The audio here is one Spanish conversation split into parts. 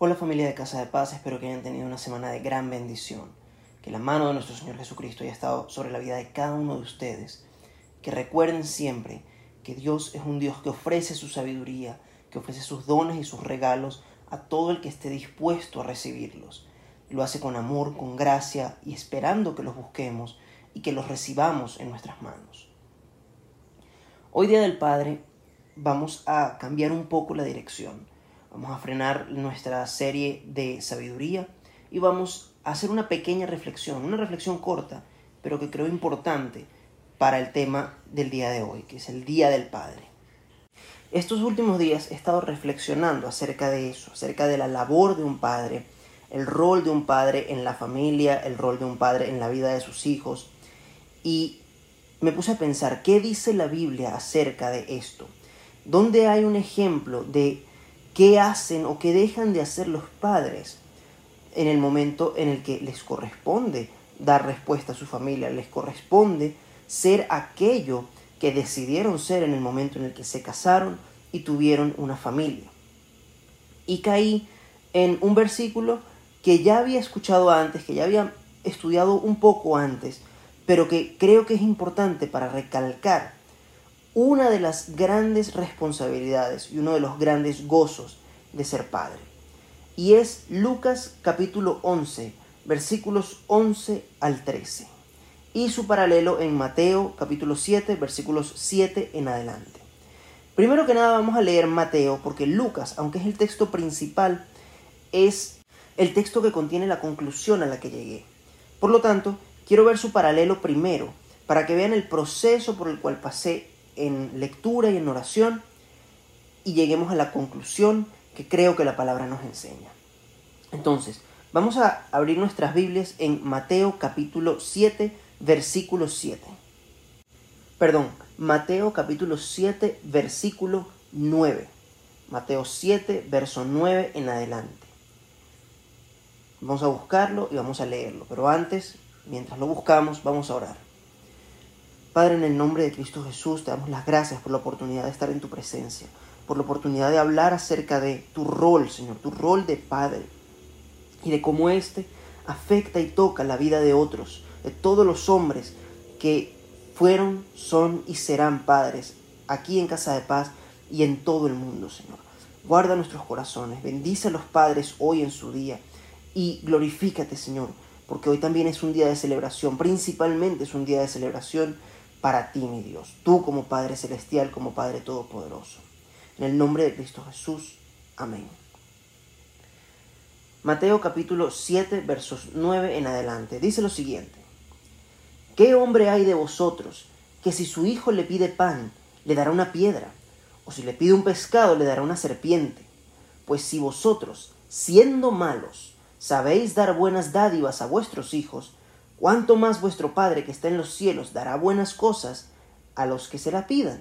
Hola familia de Casa de Paz, espero que hayan tenido una semana de gran bendición. Que la mano de nuestro Señor Jesucristo haya estado sobre la vida de cada uno de ustedes. Que recuerden siempre que Dios es un Dios que ofrece su sabiduría, que ofrece sus dones y sus regalos a todo el que esté dispuesto a recibirlos. Lo hace con amor, con gracia y esperando que los busquemos y que los recibamos en nuestras manos. Hoy Día del Padre vamos a cambiar un poco la dirección. Vamos a frenar nuestra serie de sabiduría y vamos a hacer una pequeña reflexión, una reflexión corta, pero que creo importante para el tema del día de hoy, que es el Día del Padre. Estos últimos días he estado reflexionando acerca de eso, acerca de la labor de un padre, el rol de un padre en la familia, el rol de un padre en la vida de sus hijos, y me puse a pensar, ¿qué dice la Biblia acerca de esto? ¿Dónde hay un ejemplo de qué hacen o qué dejan de hacer los padres en el momento en el que les corresponde dar respuesta a su familia, les corresponde ser aquello que decidieron ser en el momento en el que se casaron y tuvieron una familia. Y caí en un versículo que ya había escuchado antes, que ya había estudiado un poco antes, pero que creo que es importante para recalcar una de las grandes responsabilidades y uno de los grandes gozos de ser padre. Y es Lucas capítulo 11, versículos 11 al 13 y su paralelo en Mateo capítulo 7 versículos 7 en adelante. Primero que nada vamos a leer Mateo porque Lucas, aunque es el texto principal, es el texto que contiene la conclusión a la que llegué. Por lo tanto, quiero ver su paralelo primero para que vean el proceso por el cual pasé en lectura y en oración y lleguemos a la conclusión que creo que la palabra nos enseña. Entonces, vamos a abrir nuestras Biblias en Mateo capítulo 7 versículo 7. Perdón, Mateo capítulo 7, versículo 9. Mateo 7, verso 9 en adelante. Vamos a buscarlo y vamos a leerlo, pero antes, mientras lo buscamos, vamos a orar. Padre, en el nombre de Cristo Jesús, te damos las gracias por la oportunidad de estar en tu presencia, por la oportunidad de hablar acerca de tu rol, Señor, tu rol de Padre, y de cómo éste afecta y toca la vida de otros, de todos los hombres que fueron, son y serán padres aquí en Casa de Paz y en todo el mundo, Señor. Guarda nuestros corazones, bendice a los padres hoy en su día y glorifícate, Señor, porque hoy también es un día de celebración, principalmente es un día de celebración para ti, mi Dios, tú como Padre Celestial, como Padre Todopoderoso. En el nombre de Cristo Jesús, amén. Mateo capítulo 7, versos 9 en adelante, dice lo siguiente. ¿Qué hombre hay de vosotros que si su hijo le pide pan, le dará una piedra? ¿O si le pide un pescado, le dará una serpiente? Pues si vosotros, siendo malos, sabéis dar buenas dádivas a vuestros hijos, ¿cuánto más vuestro Padre que está en los cielos dará buenas cosas a los que se la pidan?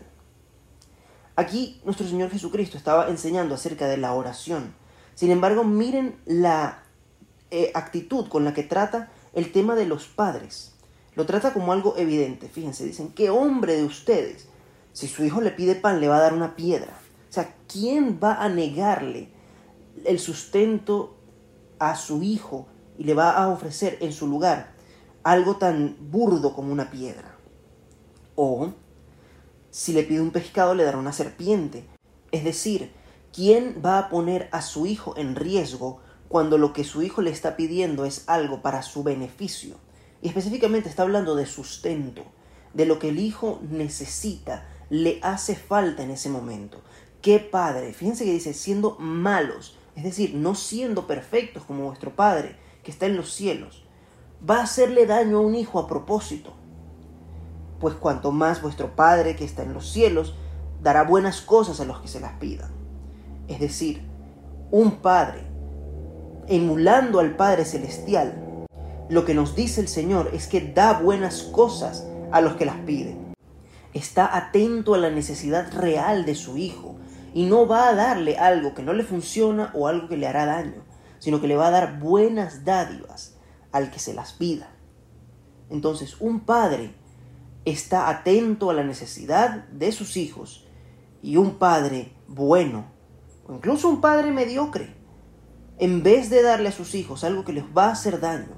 Aquí nuestro Señor Jesucristo estaba enseñando acerca de la oración. Sin embargo, miren la eh, actitud con la que trata el tema de los padres. Lo trata como algo evidente. Fíjense, dicen, ¿qué hombre de ustedes? Si su hijo le pide pan, le va a dar una piedra. O sea, ¿quién va a negarle el sustento a su hijo y le va a ofrecer en su lugar algo tan burdo como una piedra? O si le pide un pescado, le dará una serpiente. Es decir, ¿quién va a poner a su hijo en riesgo cuando lo que su hijo le está pidiendo es algo para su beneficio? Y específicamente está hablando de sustento, de lo que el hijo necesita, le hace falta en ese momento. ¿Qué padre? Fíjense que dice, siendo malos, es decir, no siendo perfectos como vuestro Padre que está en los cielos, va a hacerle daño a un hijo a propósito. Pues cuanto más vuestro Padre que está en los cielos dará buenas cosas a los que se las pidan. Es decir, un Padre, emulando al Padre Celestial, lo que nos dice el Señor es que da buenas cosas a los que las piden. Está atento a la necesidad real de su hijo y no va a darle algo que no le funciona o algo que le hará daño, sino que le va a dar buenas dádivas al que se las pida. Entonces, un padre está atento a la necesidad de sus hijos y un padre bueno, o incluso un padre mediocre, en vez de darle a sus hijos algo que les va a hacer daño,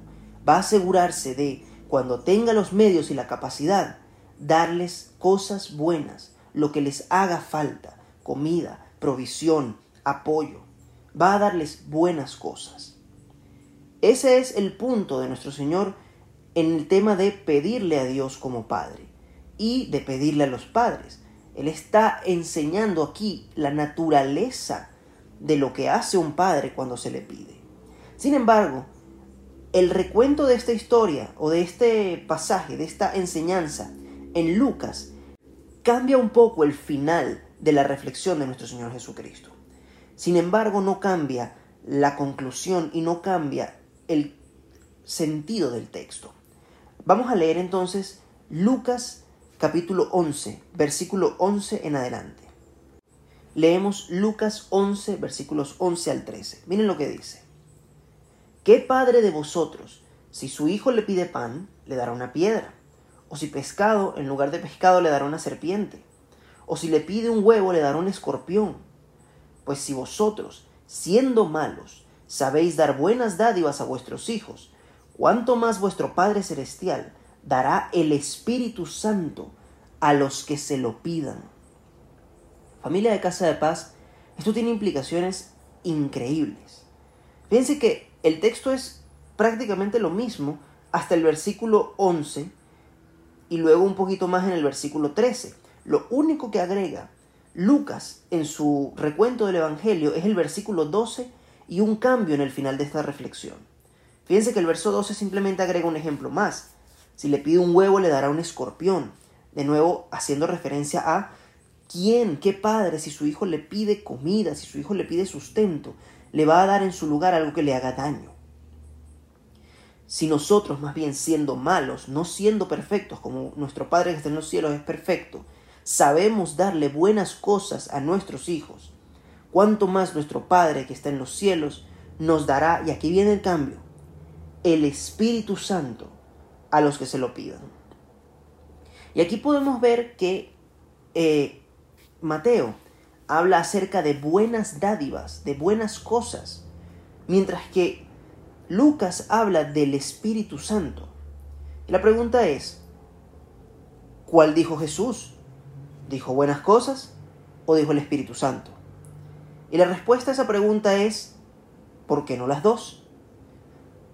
va a asegurarse de, cuando tenga los medios y la capacidad, darles cosas buenas, lo que les haga falta, comida, provisión, apoyo. Va a darles buenas cosas. Ese es el punto de nuestro Señor en el tema de pedirle a Dios como Padre y de pedirle a los padres. Él está enseñando aquí la naturaleza de lo que hace un padre cuando se le pide. Sin embargo, el recuento de esta historia o de este pasaje, de esta enseñanza en Lucas, cambia un poco el final de la reflexión de nuestro Señor Jesucristo. Sin embargo, no cambia la conclusión y no cambia el sentido del texto. Vamos a leer entonces Lucas capítulo 11, versículo 11 en adelante. Leemos Lucas 11, versículos 11 al 13. Miren lo que dice. ¿Qué padre de vosotros, si su hijo le pide pan, le dará una piedra? ¿O si pescado, en lugar de pescado, le dará una serpiente? ¿O si le pide un huevo, le dará un escorpión? Pues si vosotros, siendo malos, sabéis dar buenas dádivas a vuestros hijos, ¿cuánto más vuestro Padre Celestial dará el Espíritu Santo a los que se lo pidan? Familia de Casa de Paz, esto tiene implicaciones increíbles. Fíjense que el texto es prácticamente lo mismo hasta el versículo 11 y luego un poquito más en el versículo 13. Lo único que agrega Lucas en su recuento del Evangelio es el versículo 12 y un cambio en el final de esta reflexión. Fíjense que el verso 12 simplemente agrega un ejemplo más. Si le pide un huevo le dará un escorpión. De nuevo haciendo referencia a quién, qué padre, si su hijo le pide comida, si su hijo le pide sustento, le va a dar en su lugar algo que le haga daño. Si nosotros, más bien siendo malos, no siendo perfectos, como nuestro Padre que está en los cielos es perfecto, sabemos darle buenas cosas a nuestros hijos, cuánto más nuestro Padre que está en los cielos nos dará, y aquí viene el cambio, el Espíritu Santo a los que se lo pidan. Y aquí podemos ver que eh, Mateo habla acerca de buenas dádivas, de buenas cosas, mientras que Lucas habla del Espíritu Santo. Y la pregunta es, ¿cuál dijo Jesús? ¿Dijo buenas cosas o dijo el Espíritu Santo? Y la respuesta a esa pregunta es, ¿por qué no las dos?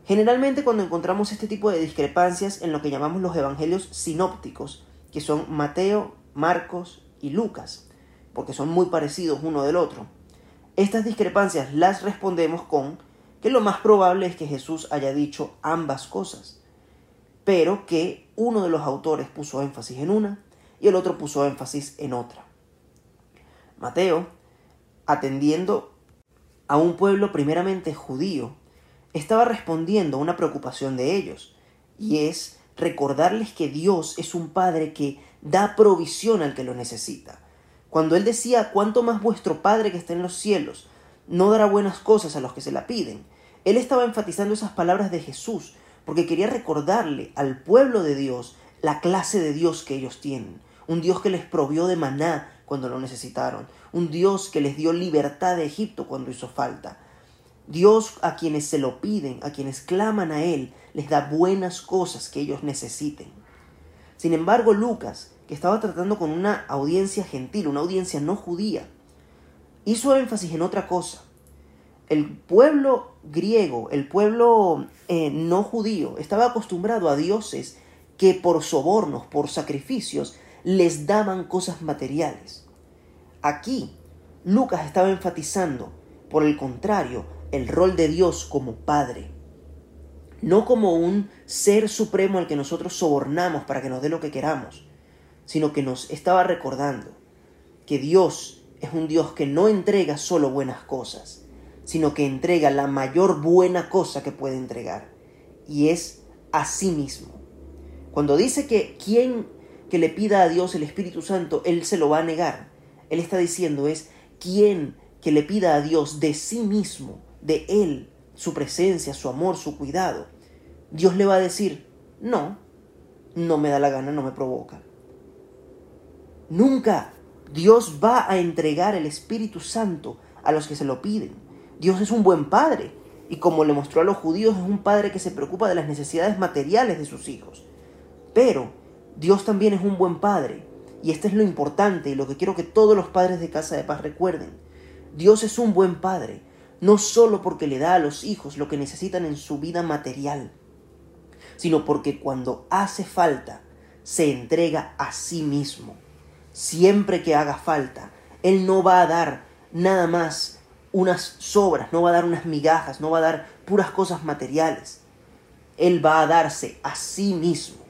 Generalmente cuando encontramos este tipo de discrepancias en lo que llamamos los evangelios sinópticos, que son Mateo, Marcos y Lucas, porque son muy parecidos uno del otro. Estas discrepancias las respondemos con que lo más probable es que Jesús haya dicho ambas cosas, pero que uno de los autores puso énfasis en una y el otro puso énfasis en otra. Mateo, atendiendo a un pueblo primeramente judío, estaba respondiendo a una preocupación de ellos, y es recordarles que Dios es un Padre que da provisión al que lo necesita. Cuando él decía, cuánto más vuestro Padre que está en los cielos no dará buenas cosas a los que se la piden, él estaba enfatizando esas palabras de Jesús porque quería recordarle al pueblo de Dios la clase de Dios que ellos tienen. Un Dios que les provió de maná cuando lo necesitaron. Un Dios que les dio libertad de Egipto cuando hizo falta. Dios a quienes se lo piden, a quienes claman a Él, les da buenas cosas que ellos necesiten. Sin embargo, Lucas que estaba tratando con una audiencia gentil, una audiencia no judía, hizo énfasis en otra cosa. El pueblo griego, el pueblo eh, no judío, estaba acostumbrado a dioses que por sobornos, por sacrificios, les daban cosas materiales. Aquí, Lucas estaba enfatizando, por el contrario, el rol de Dios como Padre, no como un ser supremo al que nosotros sobornamos para que nos dé lo que queramos, sino que nos estaba recordando que Dios es un Dios que no entrega solo buenas cosas, sino que entrega la mayor buena cosa que puede entregar, y es a sí mismo. Cuando dice que quien que le pida a Dios el Espíritu Santo, Él se lo va a negar, Él está diciendo es quien que le pida a Dios de sí mismo, de Él, su presencia, su amor, su cuidado, Dios le va a decir, no, no me da la gana, no me provoca. Nunca Dios va a entregar el Espíritu Santo a los que se lo piden. Dios es un buen padre y como le mostró a los judíos es un padre que se preocupa de las necesidades materiales de sus hijos. Pero Dios también es un buen padre y esto es lo importante y lo que quiero que todos los padres de Casa de Paz recuerden. Dios es un buen padre, no solo porque le da a los hijos lo que necesitan en su vida material, sino porque cuando hace falta, se entrega a sí mismo. Siempre que haga falta, Él no va a dar nada más unas sobras, no va a dar unas migajas, no va a dar puras cosas materiales. Él va a darse a sí mismo.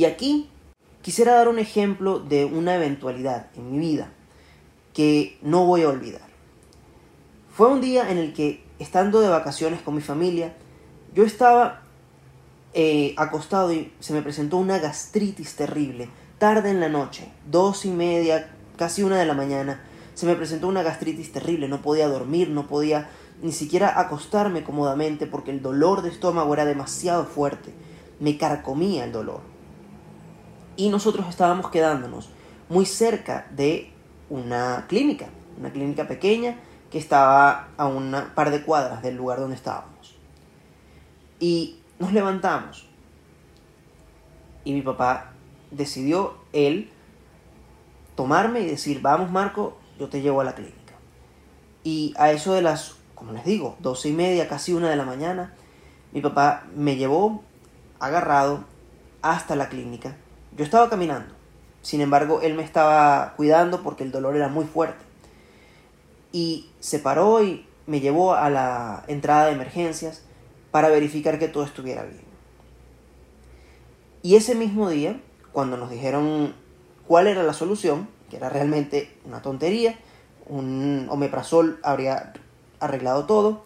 Y aquí quisiera dar un ejemplo de una eventualidad en mi vida que no voy a olvidar. Fue un día en el que, estando de vacaciones con mi familia, yo estaba eh, acostado y se me presentó una gastritis terrible. Tarde en la noche, dos y media, casi una de la mañana, se me presentó una gastritis terrible, no podía dormir, no podía ni siquiera acostarme cómodamente porque el dolor de estómago era demasiado fuerte, me carcomía el dolor. Y nosotros estábamos quedándonos muy cerca de una clínica, una clínica pequeña que estaba a un par de cuadras del lugar donde estábamos. Y nos levantamos. Y mi papá decidió él tomarme y decir, vamos Marco, yo te llevo a la clínica. Y a eso de las, como les digo, doce y media, casi una de la mañana, mi papá me llevó agarrado hasta la clínica. Yo estaba caminando. Sin embargo, él me estaba cuidando porque el dolor era muy fuerte. Y se paró y me llevó a la entrada de emergencias para verificar que todo estuviera bien. Y ese mismo día, cuando nos dijeron cuál era la solución, que era realmente una tontería. Un omeprazol habría arreglado todo.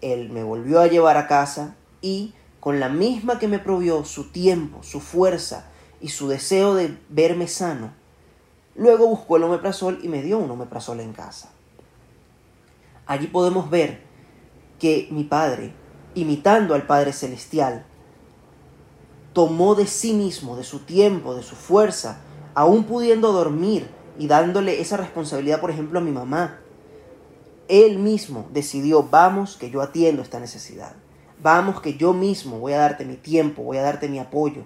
Él me volvió a llevar a casa y con la misma que me provió su tiempo, su fuerza y su deseo de verme sano, luego buscó el omeprazol y me dio un omeprazol en casa. Allí podemos ver que mi Padre, imitando al Padre Celestial, tomó de sí mismo, de su tiempo, de su fuerza, aún pudiendo dormir y dándole esa responsabilidad, por ejemplo, a mi mamá, él mismo decidió, vamos que yo atiendo esta necesidad. Vamos que yo mismo voy a darte mi tiempo, voy a darte mi apoyo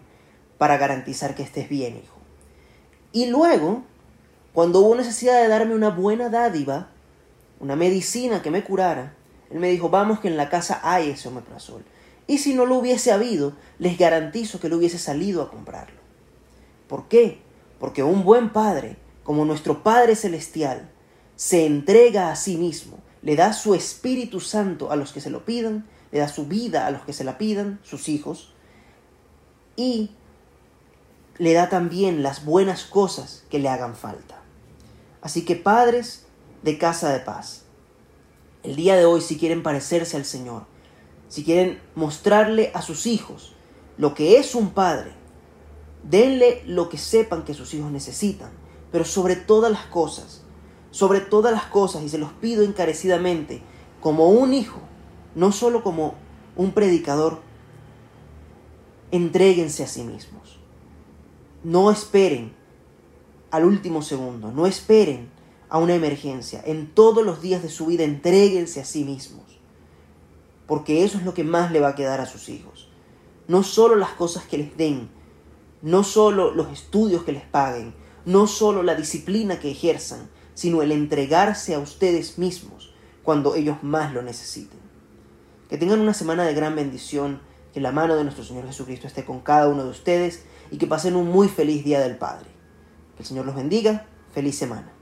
para garantizar que estés bien, hijo. Y luego, cuando hubo necesidad de darme una buena dádiva, una medicina que me curara, él me dijo, vamos que en la casa hay ese omeprazol. Y si no lo hubiese habido, les garantizo que lo hubiese salido a comprarlo. ¿Por qué? Porque un buen padre, como nuestro Padre Celestial, se entrega a sí mismo, le da su Espíritu Santo a los que se lo pidan, le da su vida a los que se la pidan, sus hijos, y le da también las buenas cosas que le hagan falta. Así que padres de casa de paz, el día de hoy si quieren parecerse al Señor, si quieren mostrarle a sus hijos lo que es un padre, Denle lo que sepan que sus hijos necesitan, pero sobre todas las cosas, sobre todas las cosas, y se los pido encarecidamente, como un hijo, no solo como un predicador, entréguense a sí mismos. No esperen al último segundo, no esperen a una emergencia. En todos los días de su vida entréguense a sí mismos, porque eso es lo que más le va a quedar a sus hijos. No solo las cosas que les den, no solo los estudios que les paguen, no solo la disciplina que ejerzan, sino el entregarse a ustedes mismos cuando ellos más lo necesiten. Que tengan una semana de gran bendición, que la mano de nuestro Señor Jesucristo esté con cada uno de ustedes y que pasen un muy feliz Día del Padre. Que el Señor los bendiga. Feliz semana.